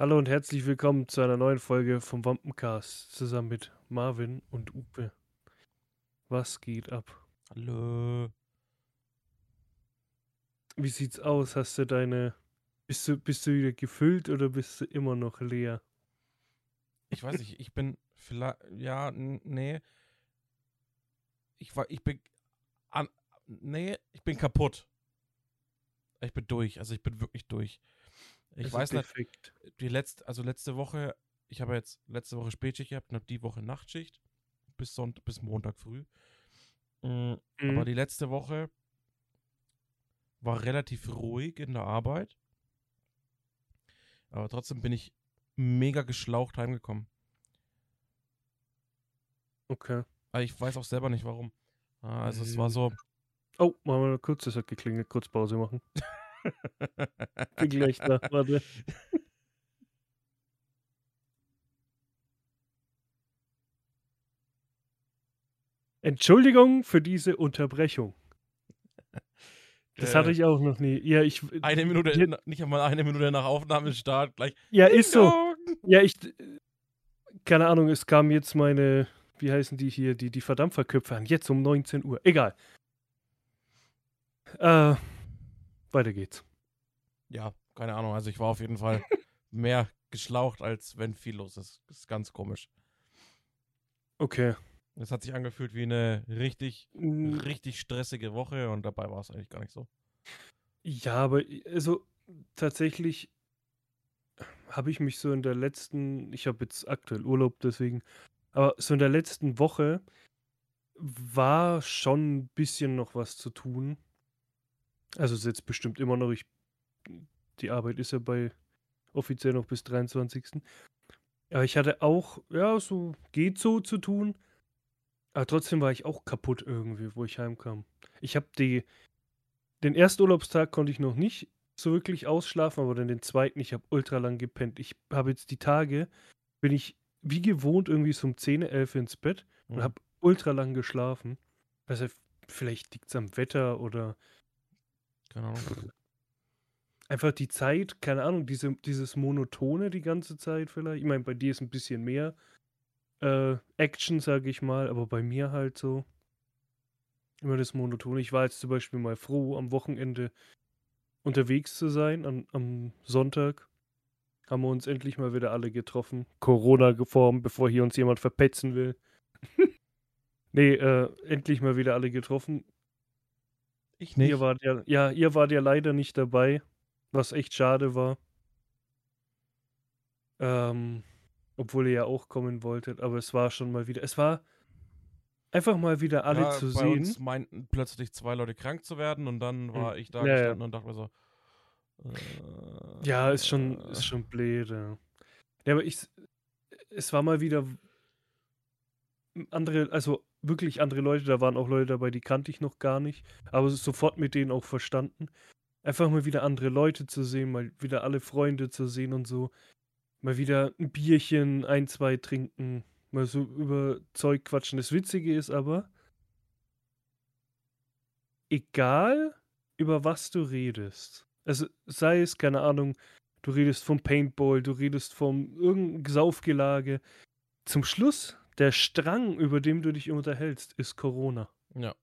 Hallo und herzlich willkommen zu einer neuen Folge vom Wampencast zusammen mit Marvin und Uwe. Was geht ab? Hallo. Wie sieht's aus? Hast du deine. Bist du, bist du wieder gefüllt oder bist du immer noch leer? Ich weiß nicht, ich bin vielleicht. Ja, nee. Ich war. Ich bin. An, nee, ich bin kaputt. Ich bin durch. Also ich bin wirklich durch. Ich Also weiß nicht, die letzte, also letzte Woche, ich habe jetzt letzte Woche Spätschicht gehabt und habe die Woche Nachtschicht bis Sonntag, bis Montag früh. Mhm. Aber die letzte Woche war relativ ruhig in der Arbeit. Aber trotzdem bin ich mega geschlaucht heimgekommen. Okay. Aber ich weiß auch selber nicht warum. Ah, Also es war Mhm. so. Oh, machen wir mal kurz, das hat geklingelt. Kurz Pause machen. Bin gleich da. Warte. Entschuldigung für diese Unterbrechung. Das hatte Äh, ich auch noch nie. Ja, ich. Eine Minute, Ja, nicht einmal eine Minute nach Aufnahmestart gleich. ja ist so. Ja, ich. Keine Ahnung, es kam jetzt meine. Wie heißen die hier? Die, die Verdampferköpfe an. Jetzt um 19 Uhr. Egal. Äh, weiter geht's. Ja, keine Ahnung. Also ich war auf jeden Fall mehr geschlaucht, als wenn viel los ist. Das ist ganz komisch. Okay. Es hat sich angefühlt wie eine richtig, richtig stressige Woche und dabei war es eigentlich gar nicht so. Ja, aber also tatsächlich habe ich mich so in der letzten, ich habe jetzt aktuell Urlaub, deswegen, aber so in der letzten Woche war schon ein bisschen noch was zu tun. Also es ist jetzt bestimmt immer noch, ich, die Arbeit ist ja bei offiziell noch bis 23. Aber ich hatte auch, ja, so geht so zu tun. Aber trotzdem war ich auch kaputt irgendwie, wo ich heimkam. Ich habe die, den ersten Urlaubstag konnte ich noch nicht so wirklich ausschlafen, aber dann den zweiten, ich habe ultra lang gepennt. Ich habe jetzt die Tage, bin ich wie gewohnt irgendwie so um 10, 11 ins Bett und Mhm. habe ultra lang geschlafen. Also vielleicht liegt es am Wetter oder Keine Ahnung. einfach die Zeit, keine Ahnung, diese, dieses Monotone die ganze Zeit vielleicht. Ich meine, bei dir ist ein bisschen mehr äh, Action, sage ich mal, aber bei mir halt so immer das Monotone. Ich war jetzt zum Beispiel mal froh, am Wochenende unterwegs zu sein, an, am Sonntag. Haben wir uns endlich mal wieder alle getroffen. Corona geformt, bevor hier uns jemand verpetzen will. nee, äh, endlich mal wieder alle getroffen. Ich Ihr nicht. wart ja, ja, ihr wart ja leider nicht dabei, was echt schade war. Ähm, obwohl ihr ja auch kommen wolltet, aber es war schon mal wieder, es war einfach mal wieder alle ja, zu bei sehen. uns meinten plötzlich zwei Leute krank zu werden und dann war ich da Ja, ja. gestanden und dachte mir so. Äh, Ja, ist schon, ist schon blöd. Ja, ja aber ich, es war mal wieder andere, also wirklich andere Leute, da waren auch Leute dabei, die kannte ich noch gar nicht, aber sofort mit denen auch verstanden. Einfach mal wieder andere Leute zu sehen, mal wieder alle Freunde zu sehen und so. Mal wieder ein Bierchen, ein, zwei trinken, mal so über Zeug quatschen. Das Witzige ist aber, egal über was du redest, also sei es, keine Ahnung, du redest vom Paintball, du redest vom irgendein Saufgelage, zum Schluss, der Strang, über den du dich unterhältst, ist Corona. Ja.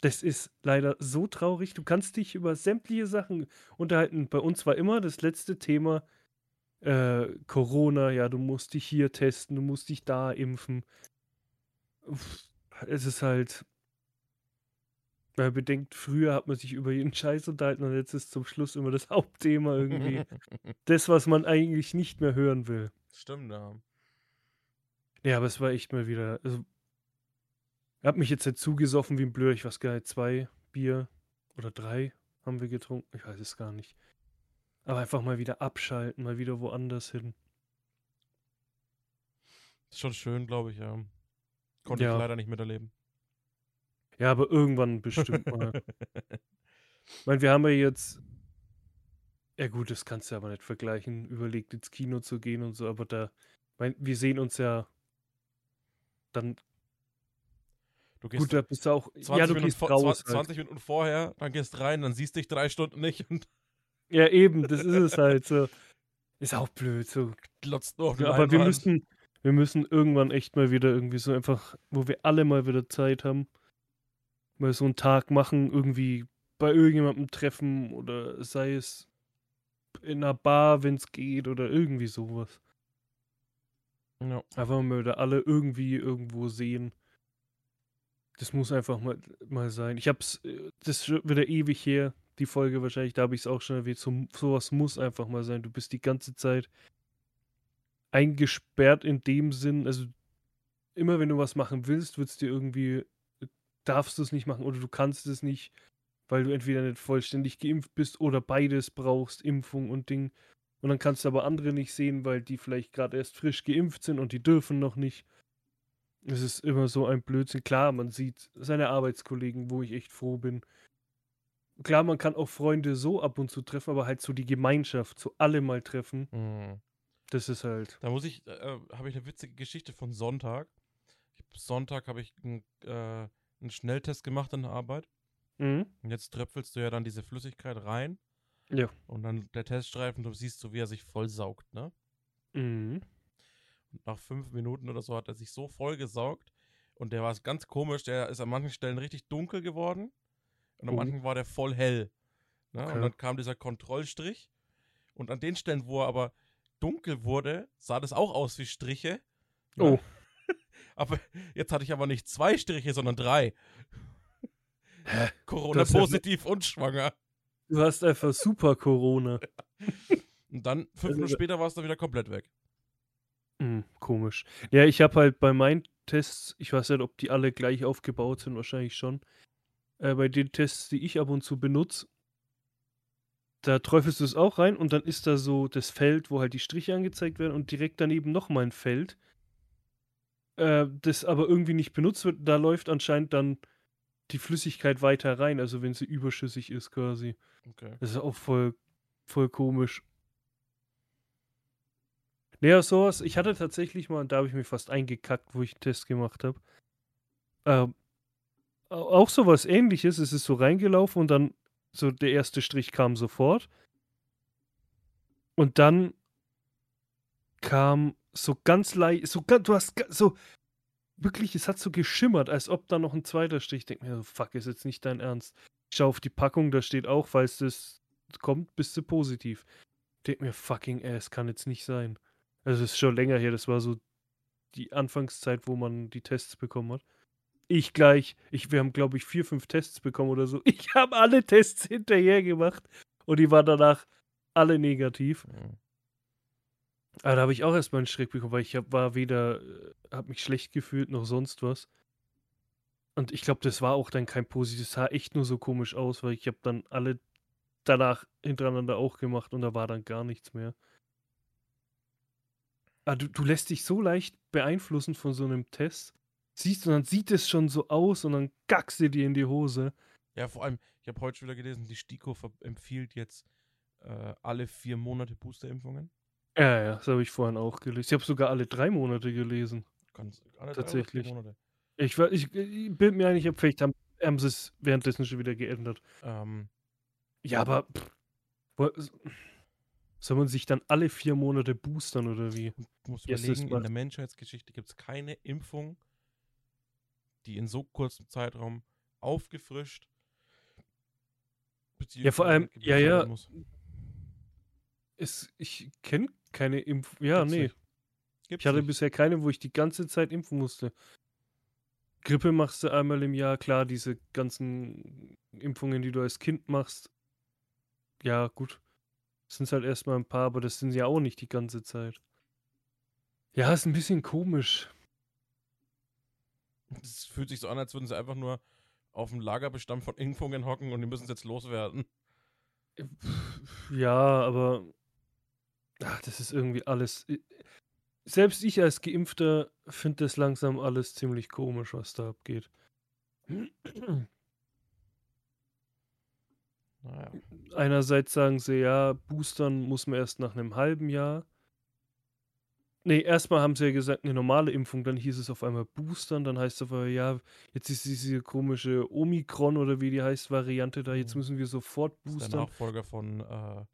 Das ist leider so traurig. Du kannst dich über sämtliche Sachen unterhalten. Bei uns war immer das letzte Thema äh, Corona. Ja, du musst dich hier testen, du musst dich da impfen. Es ist halt. Man bedenkt, früher hat man sich über jeden Scheiß unterhalten und jetzt ist zum Schluss immer das Hauptthema irgendwie. das, was man eigentlich nicht mehr hören will. Stimmt, ja. Ja, aber es war echt mal wieder. Also, ich habe mich jetzt nicht zugesoffen wie ein Blöder. Ich weiß gar nicht, zwei Bier oder drei haben wir getrunken. Ich weiß es gar nicht. Aber einfach mal wieder abschalten, mal wieder woanders hin. Ist schon schön, glaube ich, ja. Konnte Ja. ich leider nicht miterleben. Ja, aber irgendwann bestimmt mal. Ich meine, wir haben ja jetzt. Ja, gut, das kannst du aber nicht vergleichen. Überlegt, ins Kino zu gehen und so, aber da. Ich mein, wir sehen uns ja dann. Du gehst Gut, da bist du auch. 20, Ja, du Minuten gehst vor, raus. 20, Halt. 20 Minuten vorher, dann gehst rein, dann siehst dich drei Stunden nicht und Ja, eben, das ist es halt so. Ist auch blöd. So. Glotzt nur Ja, aber wir müssen, wir müssen irgendwann echt mal wieder irgendwie so einfach, wo wir alle mal wieder Zeit haben, mal so einen Tag machen, irgendwie bei irgendjemandem treffen oder sei es in einer Bar, wenn es geht oder irgendwie sowas. Ja. Einfach mal wieder alle irgendwie irgendwo sehen. Das muss einfach mal, mal sein. Ich hab's, äh, das ist wieder ewig her, die Folge wahrscheinlich, da habe ich es auch schon erwähnt. So, sowas muss einfach mal sein. Du bist die ganze Zeit eingesperrt in dem Sinn, also immer wenn du was machen willst, wird es dir irgendwie, äh, darfst du es nicht machen oder du kannst es nicht, weil du entweder nicht vollständig geimpft bist oder beides brauchst, Impfung und Ding. Und dann kannst du aber andere nicht sehen, weil die vielleicht gerade erst frisch geimpft sind und die dürfen noch nicht. Es ist immer so ein Blödsinn. Klar, man sieht seine Arbeitskollegen, wo ich echt froh bin. Klar, man kann auch Freunde so ab und zu treffen, aber halt so die Gemeinschaft, so alle mal treffen, Mhm. das ist halt. Da muss ich, äh, habe ich eine witzige Geschichte von Sonntag. Ich, Sonntag habe ich einen äh, einen Schnelltest gemacht in der Arbeit. Mhm. Und jetzt tröpfelst du ja dann diese Flüssigkeit rein. Ja. Und dann der Teststreifen, du siehst so, wie er sich voll saugt, ne? Mhm. Und nach fünf Minuten oder so hat er sich so voll gesaugt. Und der war ganz komisch, der ist an manchen Stellen richtig dunkel geworden. Und an Oh. manchen war der voll hell. Ne? Okay. Und dann kam dieser Kontrollstrich. Und an den Stellen, wo er aber dunkel wurde, sah das auch aus wie Striche. Ne? Oh. Aber jetzt hatte ich aber nicht zwei Striche, sondern drei. Hä? Corona Das ist ja- positiv und schwanger. Du hast einfach super Corona. Und dann, fünf Also- Minuten später war es dann wieder komplett weg. Hm, komisch. Ja, ich habe halt bei meinen Tests, ich weiß nicht, ob die alle gleich aufgebaut sind, wahrscheinlich schon. Äh, bei den Tests, die ich ab und zu benutze, da träufelst du es auch rein und dann ist da so das Feld, wo halt die Striche angezeigt werden und direkt daneben nochmal ein Feld, äh, das aber irgendwie nicht benutzt wird. Da läuft anscheinend dann die Flüssigkeit weiter rein, also wenn sie überschüssig ist quasi. Okay. Das ist auch voll, voll komisch. Naja, sowas. Ich hatte tatsächlich mal, und da habe ich mich fast eingekackt, wo ich einen Test gemacht habe. Ähm, au- auch sowas ähnliches. Es ist so reingelaufen und dann so der erste Strich kam sofort. Und dann kam so ganz leicht, so ganz, du hast so wirklich, es hat so geschimmert, als ob da noch ein zweiter Strich. Ich denke mir fuck, ist jetzt nicht dein Ernst. Ich schaue auf die Packung, da steht auch, falls das kommt, bist du positiv. Denk mir, fucking ass, kann jetzt nicht sein. Also es ist schon länger her, das war so die Anfangszeit, wo man die Tests bekommen hat. Ich gleich, ich, wir haben, glaube ich, vier, fünf Tests bekommen oder so. Ich habe alle Tests hinterher gemacht und die waren danach alle negativ. Mhm. Aber da habe ich auch erstmal einen Schreck bekommen, weil ich hab, war weder, habe mich schlecht gefühlt noch sonst was. Und ich glaube, das war auch dann kein positives, sah echt nur so komisch aus, weil ich habe dann alle danach hintereinander auch gemacht und da war dann gar nichts mehr. Ah, du, du lässt dich so leicht beeinflussen von so einem Test. Siehst du, dann sieht es schon so aus und dann gackst du dir in die Hose. Ja, vor allem, ich habe heute schon wieder gelesen, die STIKO empfiehlt jetzt äh, alle vier Monate Boosterimpfungen. Ja, ja, das habe ich vorhin auch gelesen. Ich habe sogar alle drei Monate gelesen. Ganz, alle drei Tatsächlich. vier Monate. Ich, ich, ich bin mir eigentlich, vielleicht haben, haben sie es währenddessen schon wieder geändert. Ähm, Ja, aber pff, soll man sich dann alle vier Monate boostern oder wie? du musst Yes, überlegen, in macht- der Menschheitsgeschichte gibt es keine Impfung, die in so kurzem Zeitraum aufgefrischt Ja, vor allem- ja, ja. muss. Es, ich kenne keine Impf... Ja, Gibt's nee. nicht. Gibt's Ich hatte nicht. bisher keine, wo ich die ganze Zeit impfen musste. Grippe machst du einmal im Jahr, klar, diese ganzen Impfungen, die du als Kind machst. Ja, gut. Das sind halt erstmal ein paar, aber das sind ja auch nicht die ganze Zeit. Ja, ist ein bisschen komisch. Es fühlt sich so an, als würden sie einfach nur auf dem Lagerbestand von Impfungen hocken und die müssen es jetzt loswerden. Ja, aber ach, das ist irgendwie alles. Selbst ich als Geimpfter finde das langsam alles ziemlich komisch, was da abgeht. Naja. Einerseits sagen sie, ja, boostern muss man erst nach einem halben Jahr. Nee, erstmal haben sie ja gesagt, eine normale Impfung, dann hieß es auf einmal boostern, dann heißt es auf einmal, ja, jetzt ist diese komische Omikron oder wie die heißt, Variante da, jetzt Mhm. müssen wir sofort Das ist der boostern. Nachfolger von, äh,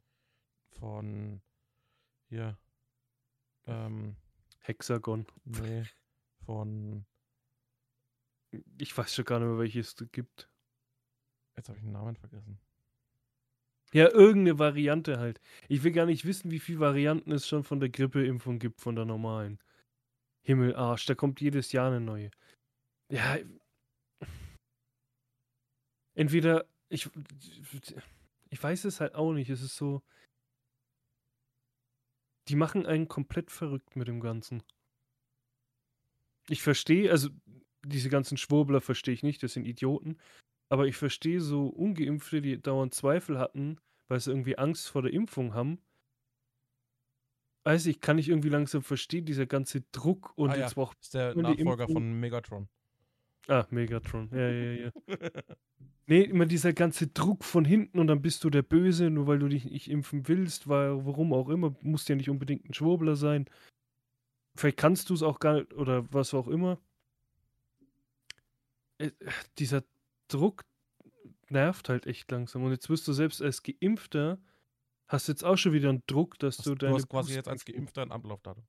von Hier. Ähm, Hexagon. nee. Von. Ich weiß schon gar nicht mehr, welches es gibt. Jetzt habe ich den Namen vergessen. Ja, irgendeine Variante halt. Ich will gar nicht wissen, wie viele Varianten es schon von der Grippeimpfung gibt, von der normalen. Himmel, Arsch, da kommt jedes Jahr eine neue. Ja. Entweder, ich, ich weiß es halt auch nicht. Es ist so. Die machen einen komplett verrückt mit dem Ganzen. Ich verstehe, also diese ganzen Schwurbler verstehe ich nicht, das sind Idioten. Aber ich verstehe so Ungeimpfte, die dauernd Zweifel hatten, weil sie irgendwie Angst vor der Impfung haben. Weiß ich, kann ich irgendwie langsam verstehen, dieser ganze Druck und ah, ja. jetzt auch. ist der Nachfolger Impfung- von Megatron. Ah, Megatron. Ja, ja, ja. Nee, immer dieser ganze Druck von hinten und dann bist du der Böse, nur weil du dich nicht impfen willst, weil warum auch immer, musst ja nicht unbedingt ein Schwurbler sein. Vielleicht kannst du es auch gar nicht oder was auch immer. Äh, dieser Druck nervt halt echt langsam. Und jetzt wirst du selbst als Geimpfter, hast jetzt auch schon wieder einen Druck, dass Hast, du du deine. hast quasi jetzt als Geimpfter ein Ablaufdatum.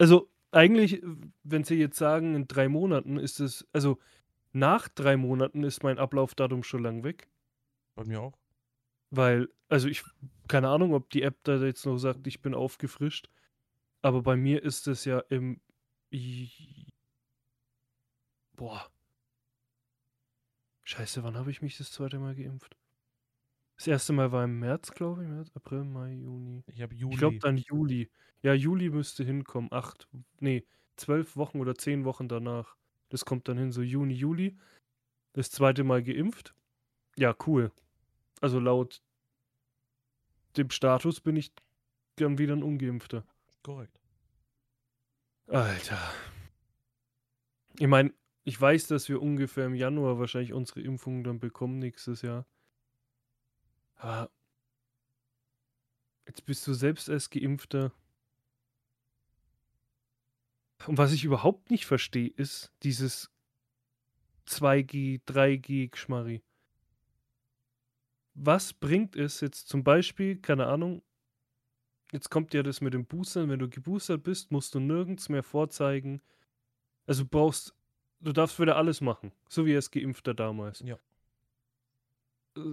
Also eigentlich, wenn sie jetzt sagen, in drei Monaten ist es, also nach drei Monaten ist mein Ablaufdatum schon lang weg. Bei mir auch. Weil, also ich, keine Ahnung, ob die App da jetzt noch sagt, ich bin aufgefrischt. Aber bei mir ist es ja im. Boah. Scheiße, wann habe ich mich das zweite Mal geimpft? Das erste Mal war im März, glaube ich. März, April, Mai, Juni. Ich habe Juli. Ich glaube dann Juli. Ja, Juli müsste hinkommen. Acht, nee, zwölf Wochen oder zehn Wochen danach. Das kommt dann hin, so Juni, Juli. Das zweite Mal geimpft. Ja, cool. Also laut dem Status bin ich dann wieder ein Ungeimpfter. Korrekt. Alter. Ich meine, ich weiß, dass wir ungefähr im Januar wahrscheinlich unsere Impfungen dann bekommen nächstes Jahr. Aber jetzt bist du selbst als Geimpfter. Und was ich überhaupt nicht verstehe, ist dieses 2G, 3G Geschmarri. Was bringt es jetzt zum Beispiel, keine Ahnung, jetzt kommt ja das mit dem Boostern, wenn du geboostert bist, musst du nirgends mehr vorzeigen. Also brauchst, du darfst wieder alles machen, so wie als Geimpfter damals. Ja.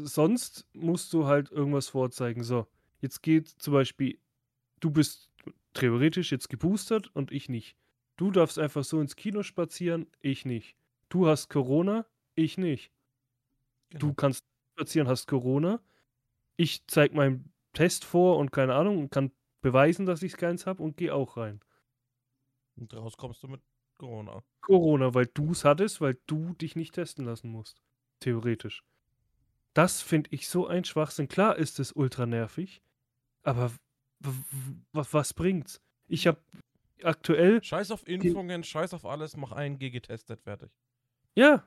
Sonst musst du halt irgendwas vorzeigen. So, jetzt geht zum Beispiel, du bist theoretisch jetzt geboostert und ich nicht. Du darfst einfach so ins Kino spazieren, ich nicht. Du hast Corona, ich nicht. Genau. Du kannst spazieren, hast Corona. Ich zeig meinen Test vor und keine Ahnung und kann beweisen, dass ich keins habe und gehe auch rein. Und raus kommst du mit Corona. Corona, weil du es hattest, weil du dich nicht testen lassen musst. Theoretisch. Das finde ich so ein Schwachsinn. Klar ist es ultra nervig, aber was bringt's? Ich habe aktuell, Scheiß auf Impfungen, scheiß auf alles, mach einen G getestet, fertig. ja,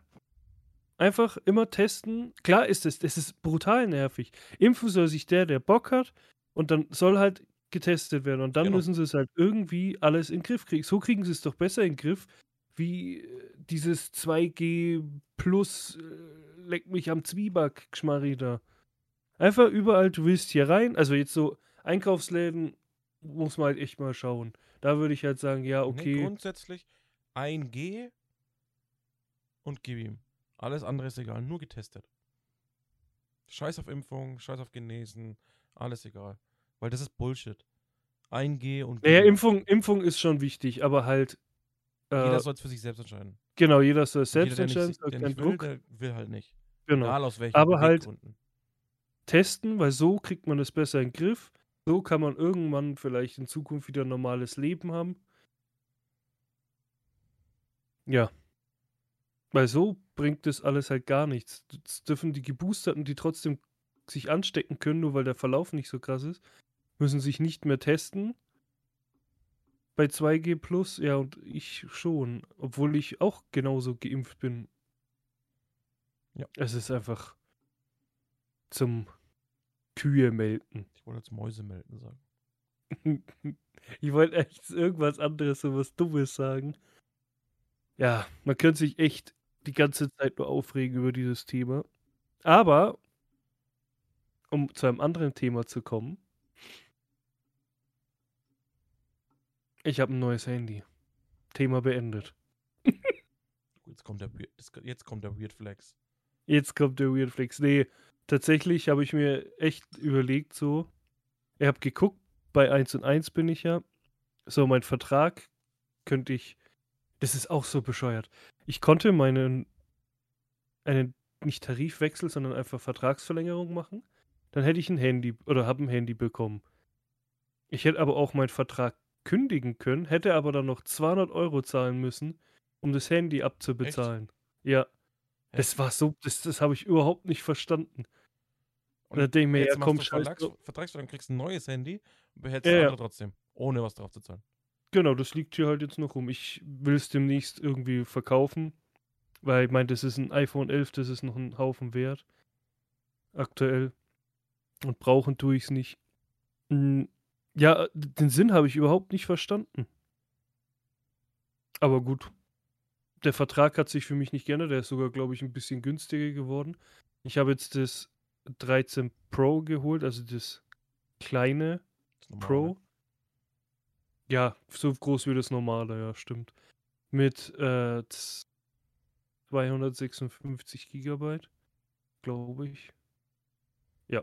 einfach immer testen. Klar ist es, es ist brutal nervig. Impfen soll sich der, der Bock hat und dann soll halt getestet werden und dann Genau. müssen sie es halt irgendwie alles in den Griff kriegen. So kriegen sie es doch besser in den Griff, wie äh, dieses 2G plus äh, leck mich am Zwieback Geschmarri da. Einfach überall, du willst hier rein, also jetzt so Einkaufsläden muss man halt echt mal schauen. Da würde ich halt sagen, ja, Nee, okay. grundsätzlich ein G und gib ihm. Alles andere ist egal, nur getestet. Scheiß auf Impfung, scheiß auf Genesen, alles egal. Weil das ist Bullshit. Ein G und Naja. Impfung, Impfung ist schon wichtig, aber halt. Äh, Jeder soll es für sich selbst entscheiden. genau, jeder soll es Jeder, selbst der nicht, entscheiden, soll der nicht will, Druck. der will halt nicht. Genau. Egal aus welchen Aber halt- Beweggründen. Testen, weil so kriegt man es besser in den Griff. So kann man irgendwann vielleicht in Zukunft wieder ein normales Leben haben. Ja. Weil so bringt das alles halt gar nichts. Jetzt dürfen die Geboosterten, die trotzdem sich anstecken können, nur weil der Verlauf nicht so krass ist, müssen sich nicht mehr testen. Bei 2G Plus, ja, und ich schon. Obwohl ich auch genauso geimpft bin. Ja. Es ist einfach zum Kühe melken. Ich wollte jetzt Mäuse melden sagen. Ich wollte echt irgendwas anderes, so was Dummes sagen. Ja, man könnte sich echt die ganze Zeit nur aufregen über dieses Thema. Aber, um zu einem anderen Thema zu kommen, Ich habe ein neues Handy. Thema beendet. Jetzt kommt der, Weird- jetzt kommt der Weird Flex. Jetzt kommt der Weird Flex. Nee, tatsächlich habe ich mir echt überlegt, so. Ich habe geguckt, bei 1 und 1 bin ich ja. So, mein Vertrag könnte ich. Das ist auch so bescheuert. Ich konnte meinen. einen nicht Tarifwechsel, sondern einfach Vertragsverlängerung machen. Dann hätte ich ein Handy oder habe ein Handy bekommen. Ich hätte aber auch meinen Vertrag kündigen können, hätte aber dann noch 200 Euro zahlen müssen, um das Handy abzubezahlen. Ja. Das war so, das, das habe ich überhaupt nicht verstanden. Und da denke ich mir, jetzt ja, komm, Vertrags drauf. Vertragsverlängerung, kriegst ein neues Handy und behältst Ja, das andere trotzdem, ohne was drauf zu zahlen. Genau, das liegt hier halt jetzt noch rum. Ich will es demnächst irgendwie verkaufen, weil ich meine, das ist ein iPhone 11, das ist noch ein Haufen wert. Aktuell. Und brauchen tue ich es nicht. Ja, den Sinn habe ich überhaupt nicht verstanden. Aber gut. Der Vertrag hat sich für mich nicht geändert. Der ist sogar, glaube ich, ein bisschen günstiger geworden. Ich habe jetzt das 13 Pro geholt, also das kleine Das. Pro. Ja, so groß wie das normale, ja, stimmt. Mit äh, z- 256 Gigabyte, glaube ich. Ja.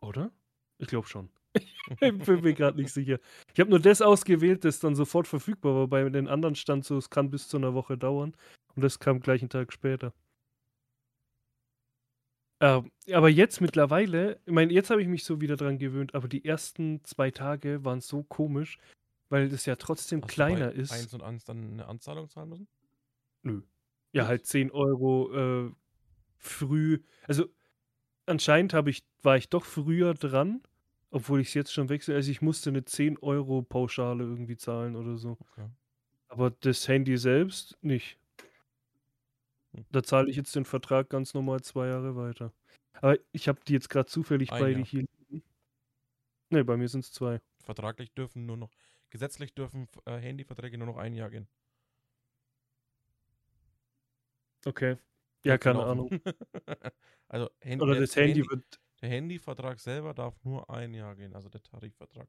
Oder? Ich glaube schon. ich bin mir gerade nicht sicher. Ich habe nur das ausgewählt, das dann sofort verfügbar war. Bei den anderen stand so, es kann bis zu einer Woche dauern. Und das kam gleich einen Tag später. Ähm, aber jetzt mittlerweile, ich meine, jetzt habe ich mich so wieder dran gewöhnt, aber die ersten zwei Tage waren so komisch, weil das ja trotzdem Hast kleiner ist. 1 und 1 dann eine Anzahlung zahlen müssen? Nö. Ja, halt 10 Euro äh, früh. Also anscheinend habe ich, war ich doch früher dran, obwohl ich es jetzt schon wechsle. Also ich musste eine 10 Euro Pauschale irgendwie zahlen oder so. Okay. Aber das Handy selbst nicht. Hm. Da zahle ich jetzt den Vertrag ganz normal zwei Jahre weiter. Aber ich habe die jetzt gerade zufällig Ein beide Jahr. hier liegen. Ne, bei mir sind es zwei. Vertraglich dürfen nur noch, gesetzlich dürfen äh, Handyverträge nur noch ein Jahr gehen. Okay. Ja, keine. Ahnung. also Hand, Oder der, das Handy Handy, wird. Der Handyvertrag selber darf nur ein Jahr gehen, also der Tarifvertrag.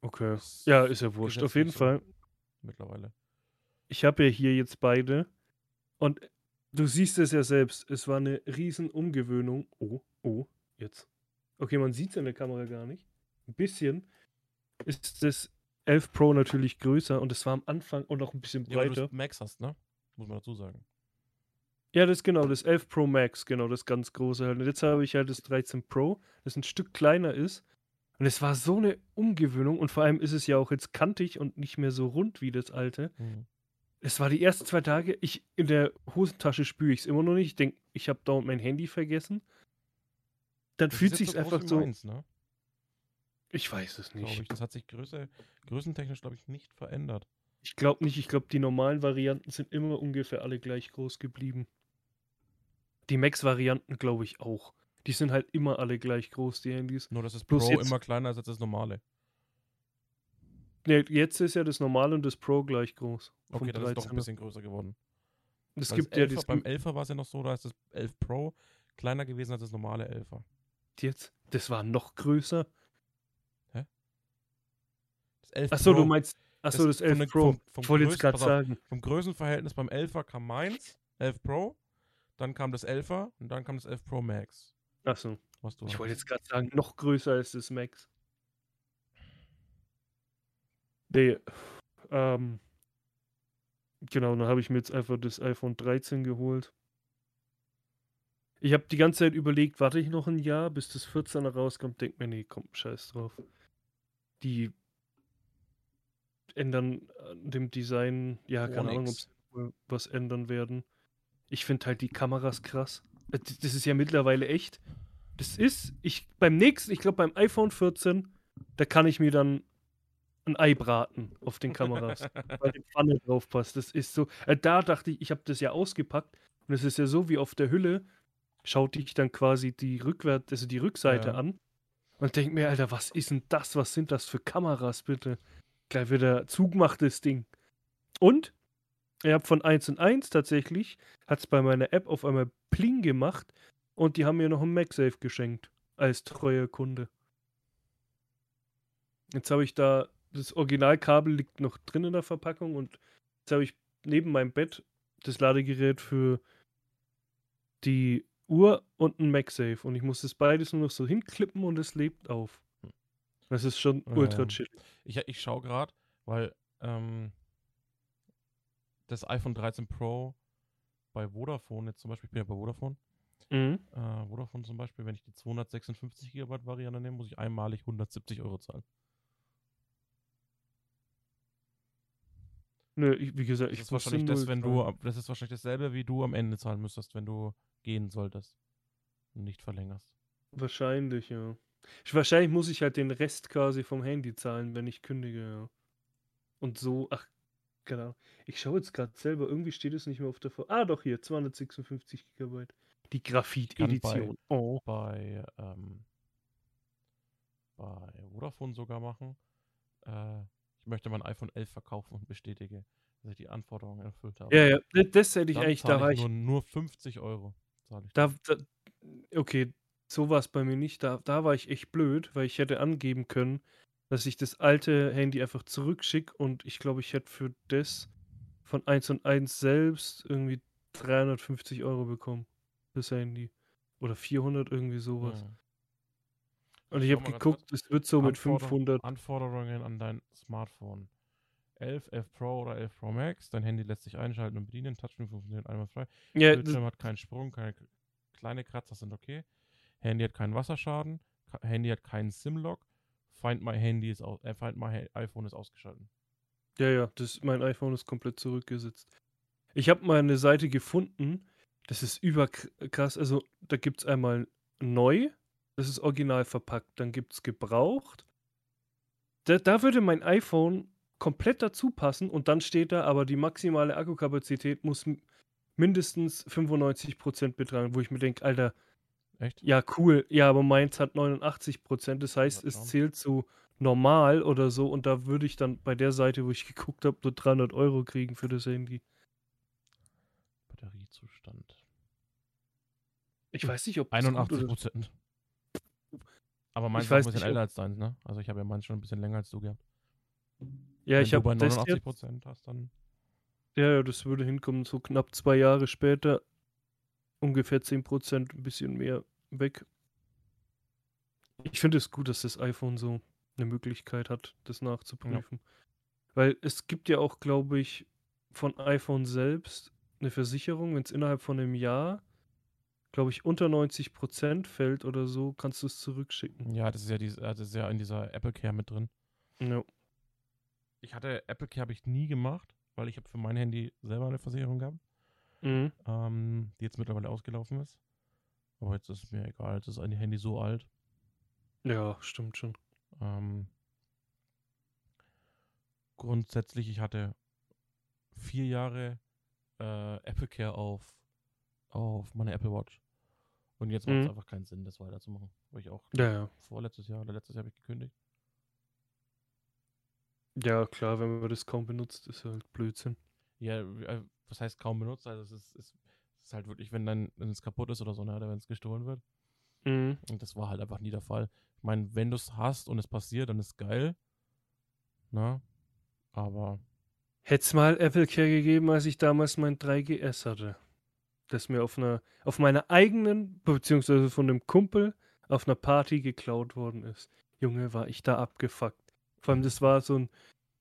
Okay. Das Ja, ist ja wurscht. Auf jeden so Fall. Mittlerweile. Ich habe ja hier jetzt beide. Und du siehst es ja selbst. Es war eine riesen Umgewöhnung. Oh, oh, jetzt. Okay, man sieht es in der Kamera gar nicht. Ein bisschen ist das 11 Pro natürlich größer und es war am Anfang auch noch ein bisschen Ja, weil breiter. du Max hast, ne? Muss man dazu sagen. Ja, das ist genau, das 11 Pro Max, genau, das ganz große halt. Und jetzt habe ich halt das 13 Pro, das ein Stück kleiner ist. Und es war so eine Umgewöhnung und vor allem ist es ja auch jetzt kantig und nicht mehr so rund wie das alte. Mhm. Es war die ersten zwei Tage, ich in der Hosentasche spüre ich es immer noch nicht. Ich denke, ich habe dauernd mein Handy vergessen. Dann Das fühlt sich jetzt einfach so. meins, ne? Ich weiß es nicht. ich. Das hat sich Größe, größentechnisch, glaube ich, nicht verändert. Ich glaube nicht. Ich glaube, die normalen Varianten sind immer ungefähr alle gleich groß geblieben. Die Max-Varianten glaube ich auch. Die sind halt immer alle gleich groß, die Handys. Nur, dass das Bloß Pro jetzt- immer kleiner ist als das normale. Ne, jetzt ist ja das normale und das Pro gleich groß. vom Okay, dann ist doch ein 13er. bisschen größer geworden. Es Weil gibt das ja 11er, das beim 11er war es ja noch so, da ist das 11 Pro kleiner gewesen als das normale 11er. jetzt. Das war noch größer. Das 11 Achso, Pro, du meinst. Achso, das von 11 der- Pro. vom- vom ich wollte jetzt Größ- gerade pass auf. Vom Größenverhältnis beim 11er kam meins, 11 Pro, dann kam das 11er und dann kam das 11 Pro Max. Achso. Was du Ich wollte jetzt gerade sagen, noch größer als das Max. Nee, ähm, genau, dann habe ich mir jetzt einfach das iPhone 13 geholt. Ich habe die ganze Zeit überlegt, warte ich noch ein Jahr, bis das 14er rauskommt. Denk mir, nee, komm, scheiß drauf. Die ändern an dem Design, ja, Oh, keine Ahnung, ob sie wohl was ändern werden. Ich finde halt die Kameras krass. Äh, Das ist ja mittlerweile echt. Das ist, ich beim nächsten, ich glaube beim iPhone 14, da kann ich mir dann ein Ei braten auf den Kameras, weil die Pfanne drauf passt. Das ist so, äh, da dachte ich, ich habe das ja ausgepackt und es ist ja so wie auf der Hülle, schaute ich dann quasi die Rückwärts, also die Rückseite Ja. an und denke mir, Alter, was ist denn das? Was sind das für Kameras, bitte? Gleich wieder zugmachtes Ding. Und ich habe von 1 und 1 tatsächlich, hat es bei meiner App auf einmal Pling gemacht und die haben mir noch ein MagSafe geschenkt als treuer Kunde. Jetzt habe ich da das Originalkabel liegt noch drin in der Verpackung und jetzt habe ich neben meinem Bett das Ladegerät für die Uhr und ein MagSafe und ich muss das beides nur noch so hinklippen und es lebt auf. Das ist schon ultra Ähm, chill. Ich, ich schaue gerade, weil ähm, das iPhone 13 Pro bei Vodafone, jetzt zum Beispiel, ich bin ja bei Vodafone, Mhm. äh, Vodafone zum Beispiel, wenn ich die 256 GB Variante nehme, muss ich einmalig 170 Euro zahlen. Nö, ich, wie gesagt, Das ich ist musste wahrscheinlich das, wenn du, das ist wahrscheinlich dasselbe, wie du am Ende zahlen müsstest, wenn du gehen solltest und nicht verlängerst. Wahrscheinlich, ja. Ich, wahrscheinlich muss ich halt den Rest quasi vom Handy zahlen, wenn ich kündige, ja. Und so, ach, genau. Ich schaue jetzt gerade selber, irgendwie steht es nicht mehr auf der Vor Ah, doch hier, 256 Gigabyte. Die Graphit-Edition. Oh. Bei, ähm, bei Vodafone sogar machen. Äh, ich möchte mein iPhone 11 verkaufen und bestätige, dass ich die Anforderungen erfüllt habe. Ja, ja, das hätte ich eigentlich, da ich, nur, nur 50 Euro. Da, da, okay, so war es bei mir nicht. Da, da war ich echt blöd, weil ich hätte angeben können, dass ich das alte Handy einfach zurückschicke und ich glaube, ich hätte für das von 1 und 1 selbst irgendwie 350 Euro bekommen. Das Handy. Oder 400, irgendwie sowas. Hm. Und ich habe geguckt, es wird so mit Anforder- 500. Anforderungen an dein Smartphone. 11, 11 Pro oder 11 Pro Max. Dein Handy lässt sich einschalten und bedienen. Touchscreen funktioniert einwandfrei. Ja, das, Bildschirm hat keinen Sprung, keine kleine Kratzer sind okay. Handy hat keinen Wasserschaden. Handy hat keinen SIM-Lock. Find My Handy ist aus, äh, Find My iPhone ist ausgeschaltet. ja, ja, das, mein iPhone ist komplett zurückgesetzt. Ich habe mal eine Seite gefunden, das ist überkrass. Also, da gibt es einmal neu, das ist original verpackt. Dann gibt es gebraucht. Da, da würde mein iPhone komplett dazu passen und dann steht da, aber die maximale Akkukapazität muss mindestens 95% betragen, wo ich mir denke, Alter, Echt? Ja, cool. Ja, aber meins hat 89 Prozent. Das heißt, es zählt zu normal oder so. Und da würde ich dann bei der Seite, wo ich geguckt habe, nur 300 Euro kriegen für das Handy. Batteriezustand. Ich weiß nicht, ob das gut 81 oder- Prozent. Aber meins ist ein bisschen nicht, älter als deins, ne? Also ich habe ja meins schon ein bisschen länger als du gehabt. Ja, Wenn ich habe bei das 89 jetzt. Prozent hast, dann Ja, ja, das würde hinkommen, so knapp zwei Jahre später. Ungefähr 10 Prozent, ein bisschen mehr weg. Ich finde es gut, dass das iPhone so eine Möglichkeit hat, das nachzuprüfen. Weil es gibt ja auch, glaube ich, von iPhone selbst eine Versicherung, wenn es innerhalb von einem Jahr, glaube ich, unter 90 Prozent fällt oder so, kannst du es zurückschicken. Ja, das ist ja, dies, äh, das ist ja in dieser Apple Care mit drin. Ja. Ich hatte Apple Care habe ich nie gemacht, weil ich habe für mein Handy selber eine Versicherung gehabt, Mhm. ähm, die jetzt mittlerweile ausgelaufen ist. Aber jetzt ist es mir egal, jetzt ist ein Handy so alt. ja, stimmt schon. Ähm, grundsätzlich, ich hatte vier Jahre äh, Apple Care auf, auf meine Apple Watch. Und jetzt macht es Mhm. einfach keinen Sinn, das weiterzumachen. Weil ich auch Ja, ja. vorletztes Jahr oder letztes Jahr habe ich gekündigt. Ja, klar, wenn man das kaum benutzt, ist halt Blödsinn. Ja, äh, was heißt kaum benutzt? Also es ist, es ist halt wirklich, wenn dann, wenn es kaputt ist oder so, ne, oder wenn es gestohlen wird. Mhm. Und das war halt einfach nie der Fall. Ich meine, wenn du es hast und es passiert, dann ist geil. Na? Aber Hätte es mal Apple Care gegeben, als ich damals mein 3GS hatte. Das mir auf einer, auf meiner eigenen, beziehungsweise von einem Kumpel auf einer Party geklaut worden ist. Junge, war ich da abgefuckt. Vor allem, das war so ein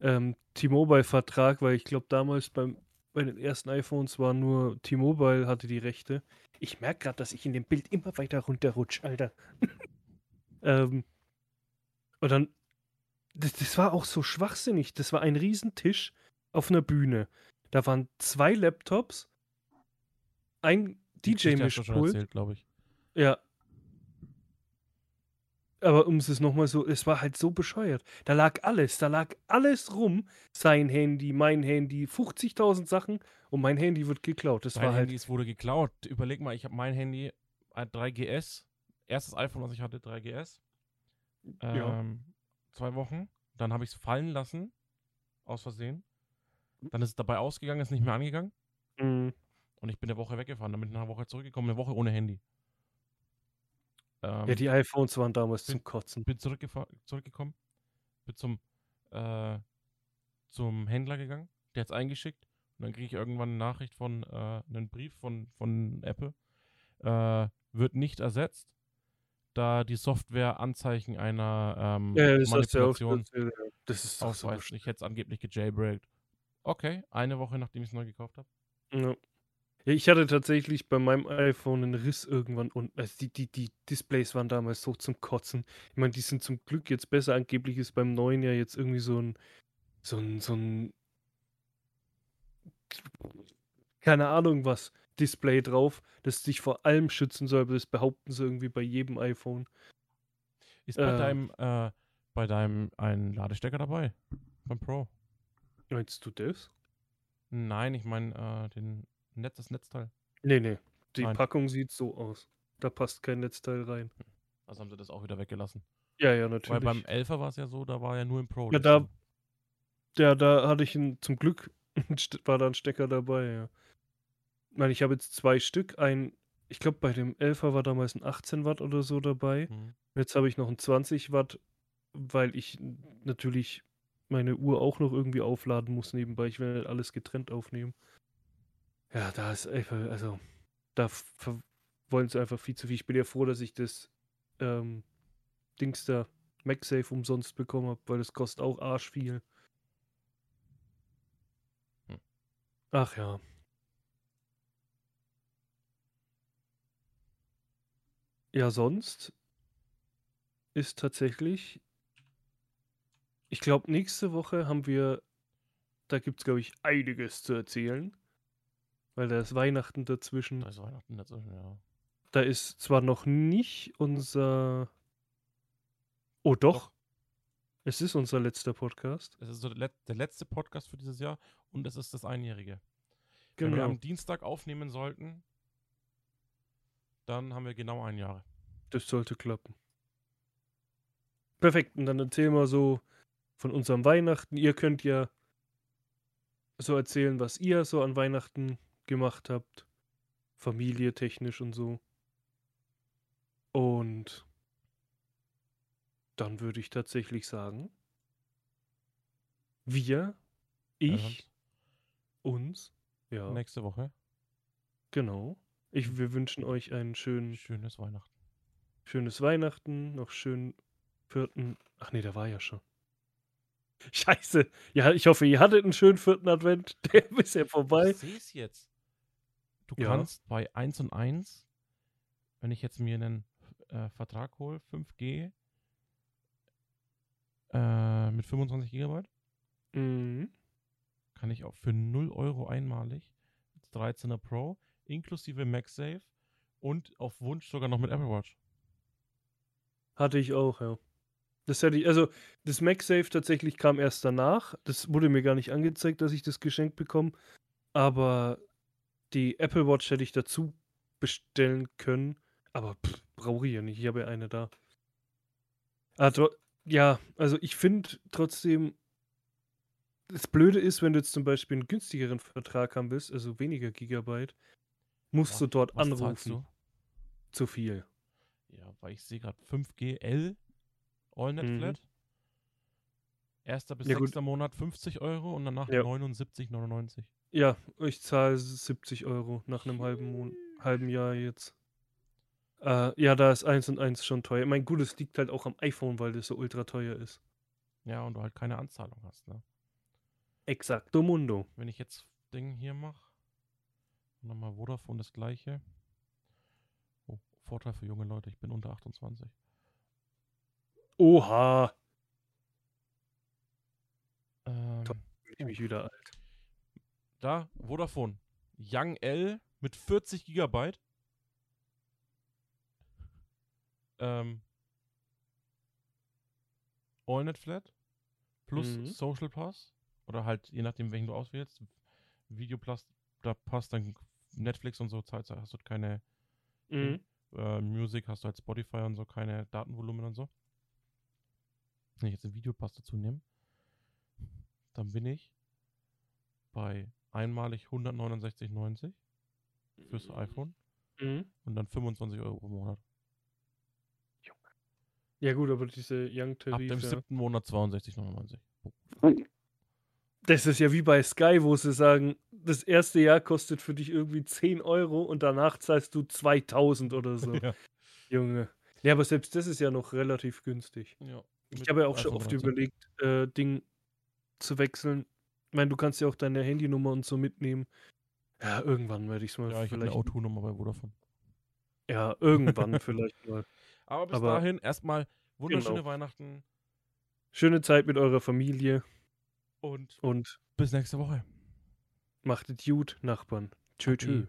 ähm, T-Mobile-Vertrag, weil ich glaube, damals beim, bei den ersten iPhones war nur T-Mobile hatte die Rechte. Ich merke gerade, dass ich in dem Bild immer weiter runterrutsche, Alter. ähm, und dann, das, das war auch so schwachsinnig. Das war ein Riesentisch auf einer Bühne. Da waren zwei Laptops, ein DJ-Mischpult. erzählt, glaube ich. Ja. Aber um es nochmal so, es war halt so bescheuert. Da lag alles, da lag alles rum. Sein Handy, mein Handy, 50.000 Sachen und mein Handy wird geklaut. Das Dein war halt. Handy es wurde geklaut. Überleg mal, ich habe mein Handy, ein 3GS, erstes iPhone, was ich hatte, 3GS. Ja. Ähm, Zwei Wochen. Dann habe ich es fallen lassen, aus Versehen. Dann ist es dabei ausgegangen, ist nicht mehr angegangen. Mhm. Und ich bin eine Woche weggefahren, dann bin ich nach einer Woche zurückgekommen, eine Woche ohne Handy. Ähm, Ja, die iPhones waren damals bin- zum Kotzen. bin zurückgekommen, bin zum äh, zum Händler gegangen, der hat's eingeschickt und dann kriege ich irgendwann eine Nachricht von, äh, einen Brief von, von Apple. Äh, wird nicht ersetzt, da die Software Anzeichen einer ähm, Ja, das du ja auch Manipulation. Das ist doch so ausweist. Ich hätte es angeblich gejailbreakt. Okay, eine Woche nachdem ich es neu gekauft habe. Ja. Ich hatte tatsächlich bei meinem iPhone einen Riss irgendwann unten. Also die, die, die Displays waren damals so zum Kotzen. Ich meine, die sind zum Glück jetzt besser. Angeblich ist beim neuen ja jetzt irgendwie so ein, so ein, so ein, keine Ahnung was, Display drauf, das dich vor allem schützen soll, aber das behaupten sie irgendwie bei jedem iPhone. Ist bei Äh. deinem, äh, bei deinem ein Ladestecker dabei? Beim Pro? Meinst du das? Nein, ich meine äh, den Netz, das Netzteil. Nee, nee. Die Nein. Packung sieht so aus. Da passt kein Netzteil rein. Also haben sie das auch wieder weggelassen. Ja, ja, Weil natürlich. beim 11er war es ja so, da war ja nur im Pro. Ja, da-. Ja, da hatte ich ein, zum Glück war da ein Stecker dabei, ja. Ich meine, ich habe jetzt zwei Stück. Ein, ich glaube, bei dem 11er war damals ein 18 Watt oder so dabei. Mhm. Jetzt habe ich noch ein 20 Watt, weil ich natürlich meine Uhr auch noch irgendwie aufladen muss nebenbei. Ich will nicht alles getrennt aufnehmen. Ja, da ist einfach, also, da wollen sie einfach viel zu viel. Ich bin ja froh, dass ich das ähm, Dings da, MagSafe umsonst bekommen habe, weil das kostet auch arsch viel. Hm. Ach ja. Ja, sonst ist tatsächlich, ich glaube, nächste Woche haben wir, da gibt es, glaube ich, einiges zu erzählen, weil da ist Weihnachten dazwischen. Da ist Weihnachten dazwischen, ja. Da ist zwar noch nicht unser. Oh, doch. Doch. Es ist unser letzter Podcast. Es ist so der, let der letzte Podcast für dieses Jahr und es ist das Einjährige. Wenn wir Genau. am Dienstag aufnehmen sollten, dann haben wir genau ein Jahr. Das sollte klappen. Perfekt. Und dann erzählen wir so von unserem Weihnachten. Ihr könnt ja so erzählen, was ihr so an Weihnachten gemacht habt. Familie technisch und so. Und dann würde ich tatsächlich sagen, wir, ich, uns, ja, Nächste Woche. genau. Ich, wir wünschen euch einen schönen Schönes Weihnachten. Schönes Weihnachten, noch schönen vierten. Ach nee, der war ja schon. Scheiße. Ja, ich hoffe, ihr hattet einen schönen vierten Advent. Der ist ja vorbei. Ich sehe es jetzt. Du Ja. kannst bei 1 und 1, wenn ich jetzt mir einen äh, Vertrag hole, 5G äh, mit 25 Gigabyte, Mhm. kann ich auch für 0 Euro einmalig 13er Pro inklusive MagSafe und auf Wunsch sogar noch mit Apple Watch. Hatte ich auch, ja. Das hätte ich, also das MagSafe tatsächlich kam erst danach. Das wurde mir gar nicht angezeigt, dass ich das geschenkt bekomme. Aber die Apple Watch hätte ich dazu bestellen können. Aber brauche ich ja nicht. Ich habe ja eine da. Also, ja, also ich finde trotzdem, das Blöde ist, wenn du jetzt zum Beispiel einen günstigeren Vertrag haben willst, also weniger Gigabyte, musst du dort anrufen. du? Zu viel. Ja, weil ich sehe gerade 5G L AllNet Mhm. Flat. Erster bis Ja, gut. sechster Monat 50 Euro und danach Ja. 79,99. Ja, ich zahle 70 Euro nach einem halben, Mon halben Jahr jetzt. Äh, ja, da ist 1 und 1 schon teuer. Mein gut, es liegt halt auch am iPhone, weil das so ultra teuer ist. Ja, und du halt keine Anzahlung hast, ne? Exacto mundo. Wenn ich jetzt Ding hier mache, nochmal Vodafone das gleiche. Oh, Vorteil für junge Leute, ich bin unter 28. Oha. Ähm, ich mich wieder alt. Da, Vodafone. Young L mit 40 Gigabyte. Ähm, AllNet Flat plus Mhm. Social Pass oder halt je nachdem welchen du auswählst. Video Plus, da passt dann Netflix und so Zeit, hast du keine Mhm. äh, Music, hast du halt Spotify und so, keine Datenvolumen und so. Wenn ich jetzt den Videopass dazu nehme, dann bin ich bei einmalig 169,90 fürs iPhone Mhm. und dann 25 Euro pro Monat. Ja gut, aber diese Young Ab dem ja. siebten Monat 62,99. Das ist ja wie bei Sky, wo sie sagen, das erste Jahr kostet für dich irgendwie 10 Euro und danach zahlst du 2000 oder so. Ja. Junge. Ja, aber selbst das ist ja noch relativ günstig. ja. Ich habe ja auch schon oft 13. überlegt, äh, Ding zu wechseln. Ich meine, du kannst ja auch deine Handynummer und so mitnehmen. Ja, irgendwann werde ich es mal Ja, ich habe eine. O2-Nummer bei Vodafone. Ja, irgendwann vielleicht mal. Aber bis Aber- dahin erstmal wunderschöne Genau. Weihnachten Schöne Zeit mit eurer Familie und und bis nächste Woche. macht es gut, Nachbarn. Tschö, tschö.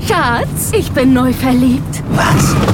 Schatz, ich bin neu verliebt. Was?